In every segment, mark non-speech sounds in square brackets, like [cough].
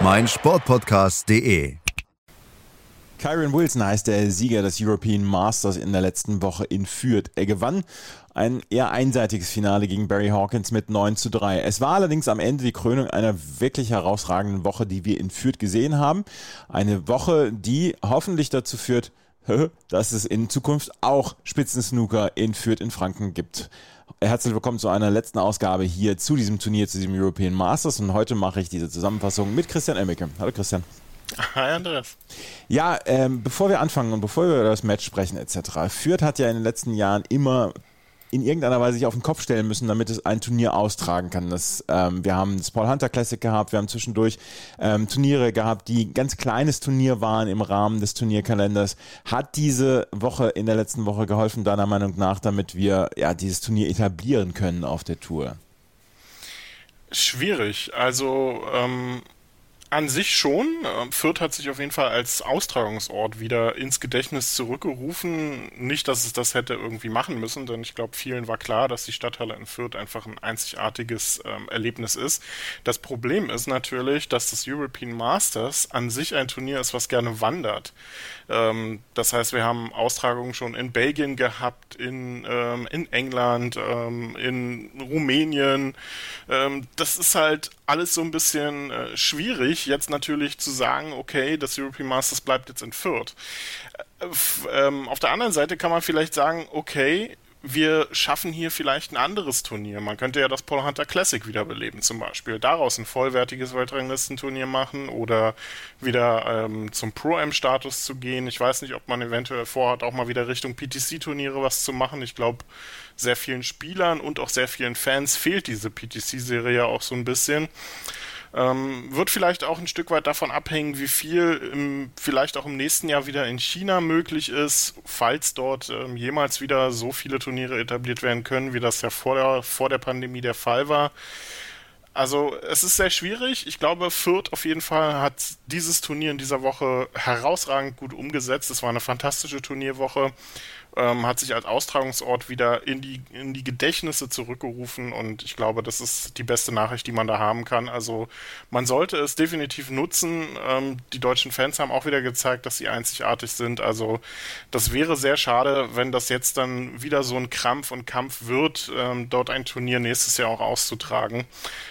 meinsportpodcast.de. Kyron Wilson heißt der Sieger des European Masters in der letzten Woche in Fürth. Er gewann ein eher einseitiges Finale gegen Barry Hawkins mit 9 zu 3. Es war allerdings am Ende die Krönung einer wirklich herausragenden Woche, die wir in Fürth gesehen haben. Eine Woche, die hoffentlich dazu führt, [laughs] dass es in Zukunft auch Spitzensnooker in Fürth in Franken gibt. Herzlich willkommen zu einer letzten Ausgabe hier zu diesem Turnier, zu diesem European Masters. Und heute mache ich diese Zusammenfassung mit Christian Emmeke. Hallo Christian. Hi Andreas. Ja, ähm, bevor wir anfangen und bevor wir über das Match sprechen etc. Fürth hat ja in den letzten Jahren immer in irgendeiner Weise sich auf den Kopf stellen müssen, damit es ein Turnier austragen kann. Das, ähm, wir haben das Paul Hunter Classic gehabt, wir haben zwischendurch ähm, Turniere gehabt, die ganz kleines Turnier waren im Rahmen des Turnierkalenders. Hat diese Woche in der letzten Woche geholfen, deiner Meinung nach, damit wir ja dieses Turnier etablieren können auf der Tour? Schwierig. Also ähm, an sich schon. Ähm, Fürth hat sich auf jeden Fall als Austragungsort wieder ins Gedächtnis zurückgerufen. Nicht, dass es das hätte irgendwie machen müssen, denn ich glaube, vielen war klar, dass die Stadthalle in Fürth einfach ein einzigartiges ähm, Erlebnis ist. Das Problem ist natürlich, dass das European Masters an sich ein Turnier ist, was gerne wandert. Ähm, das heißt, wir haben Austragungen schon in Belgien gehabt, in, ähm, in England, ähm, in Rumänien. Ähm, das ist halt alles so ein bisschen äh, schwierig, jetzt natürlich zu sagen, okay, das European Masters bleibt jetzt in Fürth. Äh, ähm, auf der anderen Seite kann man vielleicht sagen, okay, wir schaffen hier vielleicht ein anderes Turnier. Man könnte ja das Paul Hunter Classic wiederbeleben zum Beispiel. Daraus ein vollwertiges Weltranglistenturnier machen oder wieder ähm, zum Pro-M-Status zu gehen. Ich weiß nicht, ob man eventuell vorhat, auch mal wieder Richtung PTC-Turniere was zu machen. Ich glaube, sehr vielen Spielern und auch sehr vielen Fans fehlt diese PTC-Serie ja auch so ein bisschen. Ähm, wird vielleicht auch ein Stück weit davon abhängen, wie viel im, vielleicht auch im nächsten Jahr wieder in China möglich ist, falls dort ähm, jemals wieder so viele Turniere etabliert werden können, wie das ja vor der, vor der Pandemie der Fall war. Also es ist sehr schwierig. Ich glaube, Fürth auf jeden Fall hat dieses Turnier in dieser Woche herausragend gut umgesetzt. Es war eine fantastische Turnierwoche ähm, hat sich als Austragungsort wieder in die, in die Gedächtnisse zurückgerufen und ich glaube, das ist die beste Nachricht, die man da haben kann. Also man sollte es definitiv nutzen. Ähm, die deutschen Fans haben auch wieder gezeigt, dass sie einzigartig sind. Also das wäre sehr schade, wenn das jetzt dann wieder so ein Krampf und Kampf wird, ähm, dort ein Turnier nächstes Jahr auch auszutragen.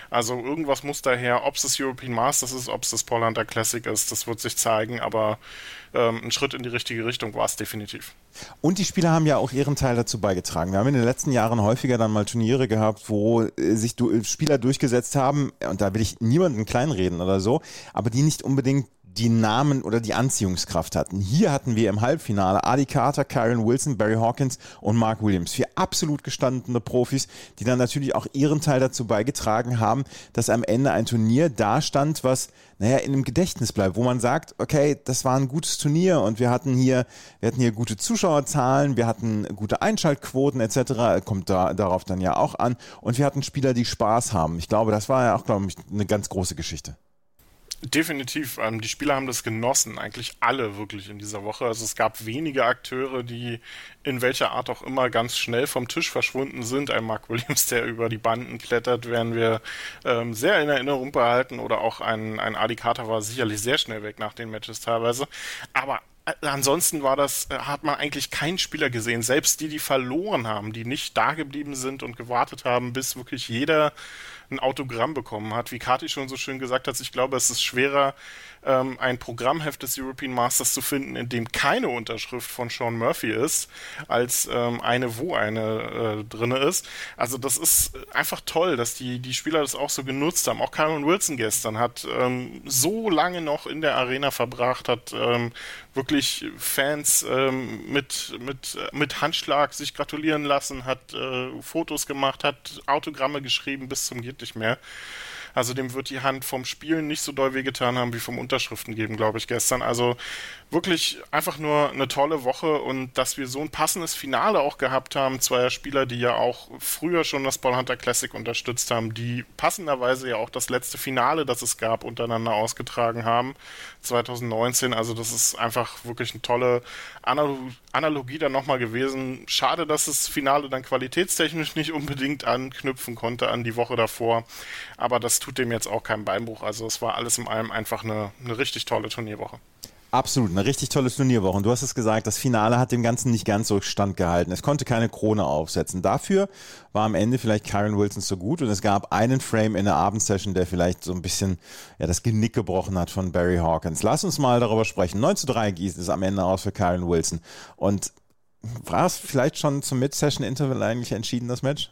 Also irgendwas muss daher, ob es das European Masters ist, ob es das Paul Hunter Classic ist, das wird sich zeigen, aber ähm, ein Schritt in die richtige Richtung war es definitiv. Und die Spieler haben ja auch ihren Teil dazu beigetragen. Wir haben in den letzten Jahren häufiger dann mal Turniere gehabt, wo äh, sich Spieler durchgesetzt haben, und da will ich niemanden kleinreden oder so, aber die nicht unbedingt die Namen oder die Anziehungskraft hatten. Hier hatten wir im Halbfinale Adi Carter, Kyron Wilson, Barry Hawkins und Mark Williams. Vier absolut gestandene Profis, die dann natürlich auch ihren Teil dazu beigetragen haben, dass am Ende ein Turnier dastand, was, naja, in dem Gedächtnis bleibt, wo man sagt, okay, das war ein gutes Turnier und wir hatten hier, wir hatten hier gute Zuschauerzahlen, wir hatten gute Einschaltquoten etc., kommt da, darauf dann ja auch an und wir hatten Spieler, die Spaß haben. Ich glaube, das war ja auch, glaube ich, eine ganz große Geschichte. Definitiv. Ähm, die Spieler haben das genossen, eigentlich alle wirklich in dieser Woche. Also es gab wenige Akteure, die in welcher Art auch immer ganz schnell vom Tisch verschwunden sind. Ein Mark Williams, der über die Banden klettert, werden wir ähm, sehr in Erinnerung behalten. Oder auch ein, ein Adi Carter war sicherlich sehr schnell weg nach den Matches teilweise. Aber äh, ansonsten war das, äh, hat man eigentlich keinen Spieler gesehen. Selbst die, die verloren haben, die nicht da geblieben sind und gewartet haben, bis wirklich jeder ein Autogramm bekommen hat. Wie Kati schon so schön gesagt hat, ich glaube, es ist schwerer, ähm, ein Programmheft des European Masters zu finden, in dem keine Unterschrift von Sean Murphy ist, als ähm, eine, wo eine äh, drinne ist. Also das ist einfach toll, dass die, die Spieler das auch so genutzt haben. Auch Cameron Wilson gestern hat ähm, so lange noch in der Arena verbracht, hat ähm, wirklich Fans ähm, mit, mit, mit Handschlag sich gratulieren lassen, hat äh, Fotos gemacht, hat Autogramme geschrieben bis zum geht nicht mehr. Also dem wird die Hand vom Spielen nicht so doll wehgetan haben wie vom Unterschriften geben, glaube ich, gestern. Also wirklich einfach nur eine tolle Woche und dass wir so ein passendes Finale auch gehabt haben. Zweier Spieler, die ja auch früher schon das Ballhunter Classic unterstützt haben, die passenderweise ja auch das letzte Finale, das es gab, untereinander ausgetragen haben. 2019. Also das ist einfach wirklich eine tolle Analogie dann nochmal gewesen. Schade, dass das Finale dann qualitätstechnisch nicht unbedingt anknüpfen konnte an die Woche davor. Aber das tut dem jetzt auch keinen Beinbruch. Also es war alles in allem einfach eine, eine richtig tolle Turnierwoche. Absolut, eine richtig tolle Turnierwoche. Und du hast es gesagt, das Finale hat dem Ganzen nicht ganz so standgehalten. Es konnte keine Krone aufsetzen. Dafür war am Ende vielleicht Kyron Wilson so gut und es gab einen Frame in der Abendsession, der vielleicht so ein bisschen ja, das Genick gebrochen hat von Barry Hawkins. Lass uns mal darüber sprechen. 9 zu 3 gießt es am Ende aus für Kyron Wilson. Und war es vielleicht schon zum Mid-Session-Interval eigentlich entschieden, das Match?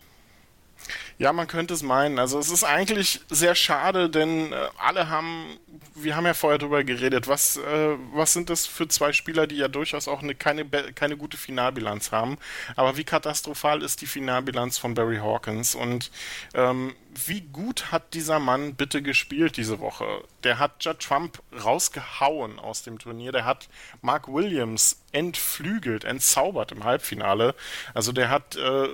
Ja, man könnte es meinen. Also es ist eigentlich sehr schade, denn äh, alle haben, wir haben ja vorher drüber geredet, was, äh, was sind das für zwei Spieler, die ja durchaus auch eine, keine, keine gute Finalbilanz haben. Aber wie katastrophal ist die Finalbilanz von Barry Hawkins? Und ähm, wie gut hat dieser Mann bitte gespielt diese Woche? Der hat Judd Trump rausgehauen aus dem Turnier. Der hat Mark Williams entflügelt, entzaubert im Halbfinale. Also der hat äh,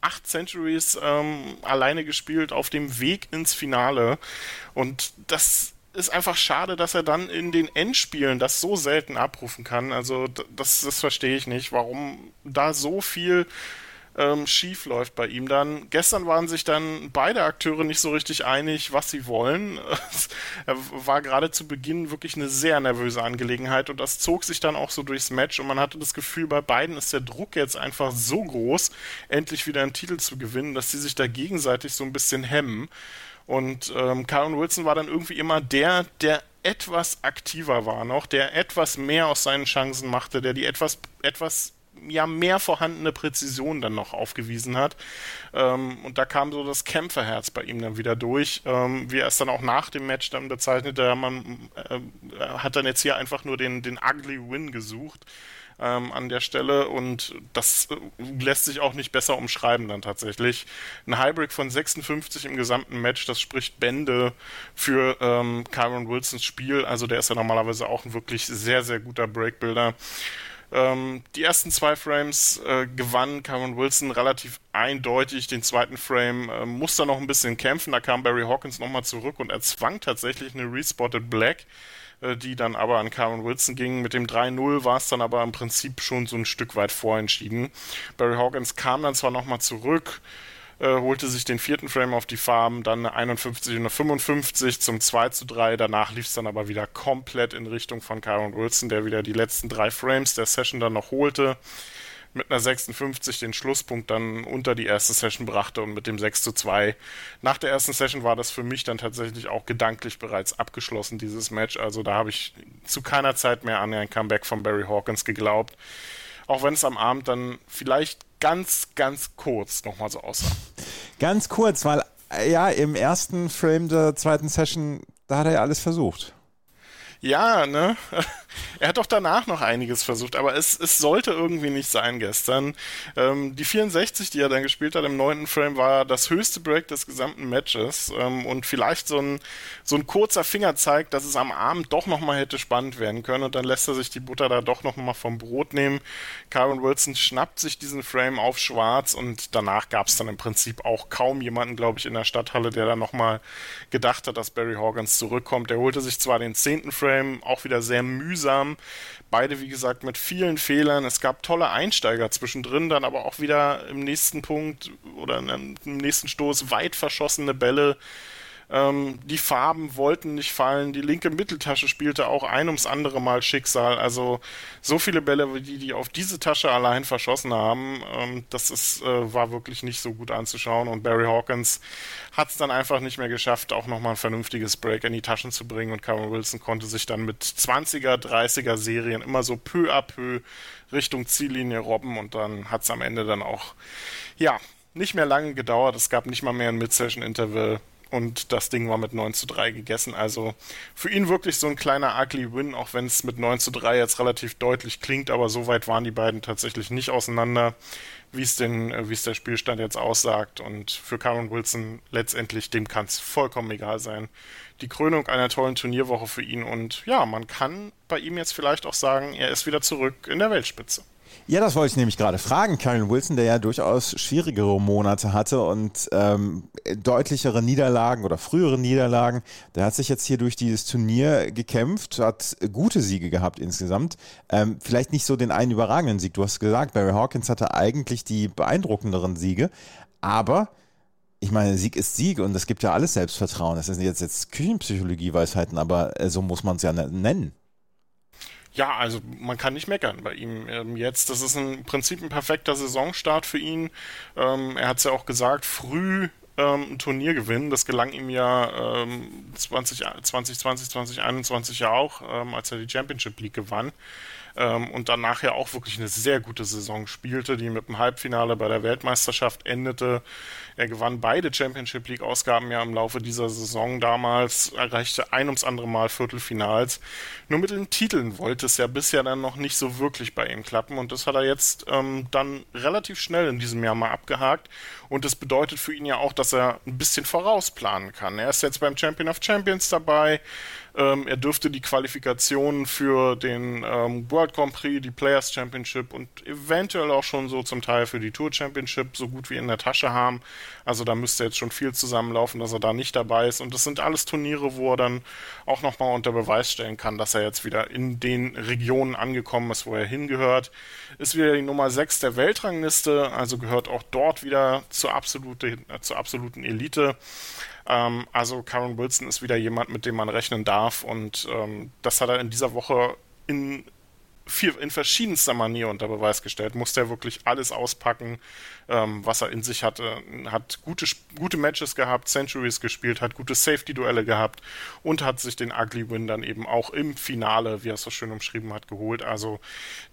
acht Centuries ähm, alleine gespielt auf dem Weg ins Finale. Und das ist einfach schade, dass er dann in den Endspielen das so selten abrufen kann. Also das, das verstehe ich nicht, warum da so viel ähm, schief läuft bei ihm dann. Gestern waren sich dann beide Akteure nicht so richtig einig, was sie wollen. Es [laughs] war gerade zu Beginn wirklich eine sehr nervöse Angelegenheit und das zog sich dann auch so durchs Match und man hatte das Gefühl, bei beiden ist der Druck jetzt einfach so groß, endlich wieder einen Titel zu gewinnen, dass sie sich da gegenseitig so ein bisschen hemmen. Und ähm, Karen Wilson war dann irgendwie immer der, der etwas aktiver war noch, der etwas mehr aus seinen Chancen machte, der die etwas, etwas ja mehr vorhandene Präzision dann noch aufgewiesen hat. Ähm, und da kam so das Kämpferherz bei ihm dann wieder durch, ähm, wie er es dann auch nach dem Match dann bezeichnete. Man äh, hat dann jetzt hier einfach nur den, den Ugly Win gesucht. Ähm, an der Stelle und das äh, lässt sich auch nicht besser umschreiben dann tatsächlich. Ein Highbreak von 56 im gesamten Match, das spricht Bände für ähm, Kyron Wilsons Spiel. Also der ist ja normalerweise auch ein wirklich sehr, sehr guter Breakbuilder. Ähm, die ersten zwei Frames äh, gewann Cameron Wilson relativ eindeutig. Den zweiten Frame äh, musste noch ein bisschen kämpfen. Da kam Barry Hawkins nochmal zurück und erzwang tatsächlich eine Respotted Black, äh, die dann aber an Cameron Wilson ging. Mit dem 3-0 war es dann aber im Prinzip schon so ein Stück weit vorentschieden. Barry Hawkins kam dann zwar nochmal zurück, äh, holte sich den vierten Frame auf die Farben, dann eine 51 und eine 55 zum 2 zu 3. Danach lief es dann aber wieder komplett in Richtung von Kyron Wilson, der wieder die letzten drei Frames der Session dann noch holte. Mit einer 56 den Schlusspunkt dann unter die erste Session brachte und mit dem 6 zu 2. Nach der ersten Session war das für mich dann tatsächlich auch gedanklich bereits abgeschlossen, dieses Match. Also da habe ich zu keiner Zeit mehr an ein Comeback von Barry Hawkins geglaubt. Auch wenn es am Abend dann vielleicht ganz, ganz kurz nochmal so aussah. Ganz kurz, weil ja, im ersten Frame der zweiten Session, da hat er ja alles versucht. Ja, ne? [laughs] Er hat doch danach noch einiges versucht, aber es, es sollte irgendwie nicht sein gestern. Ähm, die 64, die er dann gespielt hat im neunten Frame, war das höchste Break des gesamten Matches ähm, und vielleicht so ein, so ein kurzer Fingerzeig, dass es am Abend doch nochmal hätte spannend werden können und dann lässt er sich die Butter da doch nochmal vom Brot nehmen. Karen Wilson schnappt sich diesen Frame auf schwarz und danach gab es dann im Prinzip auch kaum jemanden, glaube ich, in der Stadthalle, der dann nochmal gedacht hat, dass Barry Hawkins zurückkommt. Er holte sich zwar den zehnten Frame, auch wieder sehr mühsam, haben. Beide, wie gesagt, mit vielen Fehlern. Es gab tolle Einsteiger zwischendrin, dann aber auch wieder im nächsten Punkt oder im nächsten Stoß weit verschossene Bälle. Ähm, die Farben wollten nicht fallen. Die linke Mitteltasche spielte auch ein ums andere Mal Schicksal. Also so viele Bälle, wie die, die auf diese Tasche allein verschossen haben, ähm, das ist, äh, war wirklich nicht so gut anzuschauen. Und Barry Hawkins hat es dann einfach nicht mehr geschafft, auch nochmal ein vernünftiges Break in die Taschen zu bringen. Und Cameron Wilson konnte sich dann mit 20er, 30er Serien immer so peu à peu Richtung Ziellinie robben. Und dann hat es am Ende dann auch, ja, nicht mehr lange gedauert. Es gab nicht mal mehr ein Mid-Session-Interval und das Ding war mit 9 zu 3 gegessen. Also für ihn wirklich so ein kleiner ugly Win, auch wenn es mit 9 zu 3 jetzt relativ deutlich klingt, aber so weit waren die beiden tatsächlich nicht auseinander, wie es äh, der Spielstand jetzt aussagt. Und für Cameron Wilson letztendlich, dem kann es vollkommen egal sein. Die Krönung einer tollen Turnierwoche für ihn und ja, man kann bei ihm jetzt vielleicht auch sagen, er ist wieder zurück in der Weltspitze. Ja, das wollte ich nämlich gerade fragen. Karen Wilson, der ja durchaus schwierigere Monate hatte und ähm, deutlichere Niederlagen oder frühere Niederlagen, der hat sich jetzt hier durch dieses Turnier gekämpft, hat gute Siege gehabt insgesamt. Ähm, vielleicht nicht so den einen überragenden Sieg. Du hast gesagt, Barry Hawkins hatte eigentlich die beeindruckenderen Siege, aber ich meine, Sieg ist Sieg und es gibt ja alles Selbstvertrauen. Das sind jetzt, jetzt Küchenpsychologie-Weisheiten, aber äh, so muss man es ja nennen. Ja, also man kann nicht meckern bei ihm ähm, jetzt. Das ist im Prinzip ein perfekter Saisonstart für ihn. Ähm, er hat es ja auch gesagt, früh ähm, ein Turnier gewinnen. Das gelang ihm ja ähm, 20, 2020, 2021 ja auch, ähm, als er die Championship League gewann ähm, und dann nachher auch wirklich eine sehr gute Saison spielte, die mit dem Halbfinale bei der Weltmeisterschaft endete. Er gewann beide Championship League Ausgaben ja im Laufe dieser Saison damals, erreichte ein ums andere Mal Viertelfinals. Nur mit den Titeln wollte es ja bisher dann noch nicht so wirklich bei ihm klappen und das hat er jetzt ähm, dann relativ schnell in diesem Jahr mal abgehakt und das bedeutet für ihn ja auch, dass er ein bisschen vorausplanen kann. Er ist jetzt beim Champion of Champions dabei. Ähm, er dürfte die Qualifikationen für den ähm, World Grand Prix, die Players Championship und eventuell auch schon so zum Teil für die Tour Championship so gut wie in der Tasche haben. Also da müsste jetzt schon viel zusammenlaufen, dass er da nicht dabei ist. Und das sind alles Turniere, wo er dann auch nochmal unter Beweis stellen kann, dass er jetzt wieder in den Regionen angekommen ist, wo er hingehört. Ist wieder die Nummer 6 der Weltrangliste, also gehört auch dort wieder zur, absolute, äh, zur absoluten Elite. Ähm, also Karen Wilson ist wieder jemand, mit dem man rechnen darf und ähm, das hat er in dieser Woche in viel, in verschiedenster Manier unter Beweis gestellt. Musste er wirklich alles auspacken, ähm, was er in sich hatte. Hat gute, gute Matches gehabt, Centuries gespielt, hat gute Safety-Duelle gehabt und hat sich den Ugly Win dann eben auch im Finale, wie er es so schön umschrieben hat, geholt. Also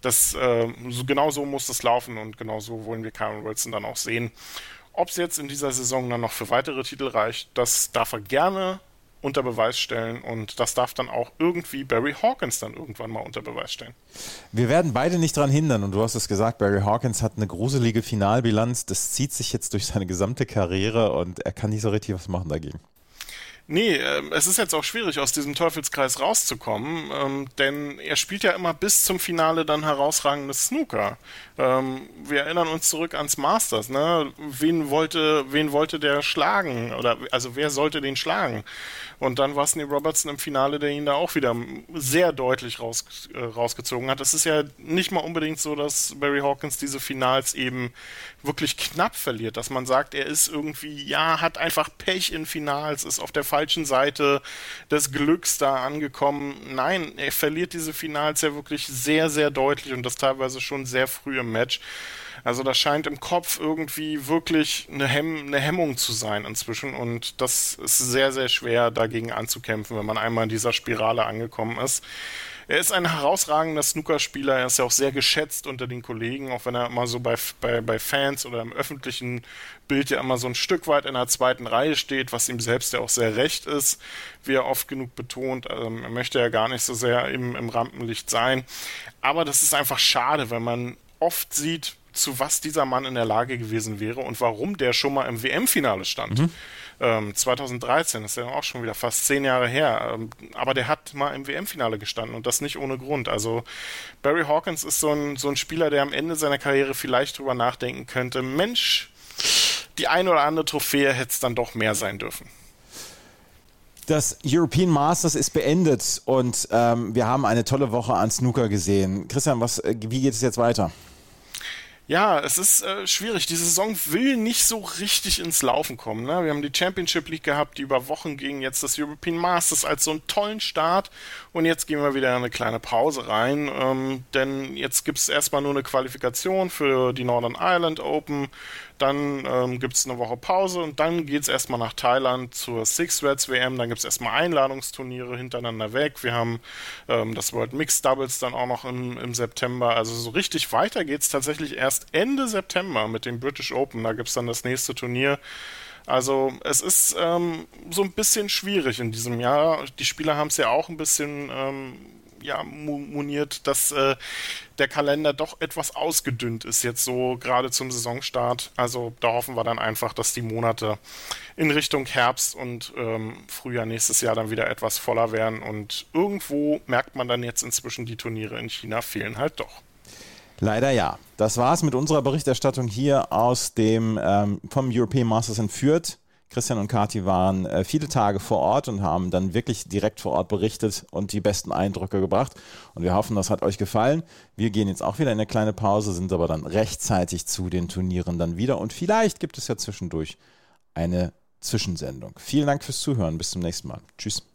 das, äh, so, genau so muss das laufen und genau so wollen wir Karen Wilson dann auch sehen. Ob es jetzt in dieser Saison dann noch für weitere Titel reicht, das darf er gerne unter Beweis stellen und das darf dann auch irgendwie Barry Hawkins dann irgendwann mal unter Beweis stellen. Wir werden beide nicht daran hindern und du hast es gesagt, Barry Hawkins hat eine gruselige Finalbilanz, das zieht sich jetzt durch seine gesamte Karriere und er kann nicht so richtig was machen dagegen. Nee, äh, es ist jetzt auch schwierig, aus diesem Teufelskreis rauszukommen, ähm, denn er spielt ja immer bis zum Finale dann herausragendes Snooker. Ähm, wir erinnern uns zurück ans Masters, ne? Wen wollte, wen wollte der schlagen? Oder also wer sollte den schlagen? Und dann war es Neil Robertson im Finale, der ihn da auch wieder sehr deutlich raus, äh, rausgezogen hat. Es ist ja nicht mal unbedingt so, dass Barry Hawkins diese Finals eben wirklich knapp verliert, dass man sagt, er ist irgendwie, ja, hat einfach Pech in Finals, ist auf der falschen Seite des Glücks da angekommen. Nein, er verliert diese Finals ja wirklich sehr, sehr deutlich und das teilweise schon sehr früh im Match. Also das scheint im Kopf irgendwie wirklich eine, Hemm eine Hemmung zu sein inzwischen und das ist sehr, sehr schwer dagegen anzukämpfen, wenn man einmal in dieser Spirale angekommen ist. Er ist ein herausragender Snookerspieler, er ist ja auch sehr geschätzt unter den Kollegen, auch wenn er immer so bei, bei, bei Fans oder im öffentlichen Bild ja immer so ein Stück weit in der zweiten Reihe steht, was ihm selbst ja auch sehr recht ist, wie er oft genug betont. Ähm, er möchte ja gar nicht so sehr im, im Rampenlicht sein. Aber das ist einfach schade, wenn man oft sieht, zu was dieser Mann in der Lage gewesen wäre und warum der schon mal im WM-Finale stand. Mhm. Ähm, 2013, das ist ja auch schon wieder fast zehn Jahre her. Ähm, aber der hat mal im WM-Finale gestanden und das nicht ohne Grund. Also Barry Hawkins ist so ein, so ein Spieler, der am Ende seiner Karriere vielleicht drüber nachdenken könnte, Mensch, die eine oder andere Trophäe hätte es dann doch mehr sein dürfen. Das European Masters ist beendet und ähm, wir haben eine tolle Woche an Snooker gesehen. Christian, was, äh, wie geht es jetzt weiter? Ja, es ist äh, schwierig. Die Saison will nicht so richtig ins Laufen kommen. Ne? Wir haben die Championship League gehabt, die über Wochen ging, jetzt das European Masters als so einen tollen Start und jetzt gehen wir wieder eine kleine Pause rein, ähm, denn jetzt gibt es erstmal nur eine Qualifikation für die Northern Ireland Open, dann ähm, gibt es eine Woche Pause und dann geht es erstmal nach Thailand zur Six Reds WM. Dann gibt es erstmal Einladungsturniere hintereinander weg. Wir haben ähm, das World Mixed Doubles dann auch noch im, im September. Also so richtig weiter geht es tatsächlich erst Ende September mit dem British Open. Da gibt es dann das nächste Turnier. Also es ist ähm, so ein bisschen schwierig in diesem Jahr. Die Spieler haben es ja auch ein bisschen ähm, ja, moniert, dass äh, der Kalender doch etwas ausgedünnt ist jetzt so gerade zum Saisonstart. Also da hoffen wir dann einfach, dass die Monate in Richtung Herbst und ähm, Frühjahr nächstes Jahr dann wieder etwas voller werden. Und irgendwo merkt man dann jetzt inzwischen, die Turniere in China fehlen halt doch. Leider ja. Das war's mit unserer Berichterstattung hier aus dem ähm, vom European Masters in Fürth. Christian und Kati waren äh, viele Tage vor Ort und haben dann wirklich direkt vor Ort berichtet und die besten Eindrücke gebracht. Und wir hoffen, das hat euch gefallen. Wir gehen jetzt auch wieder in eine kleine Pause, sind aber dann rechtzeitig zu den Turnieren dann wieder. Und vielleicht gibt es ja zwischendurch eine Zwischensendung. Vielen Dank fürs Zuhören. Bis zum nächsten Mal. Tschüss.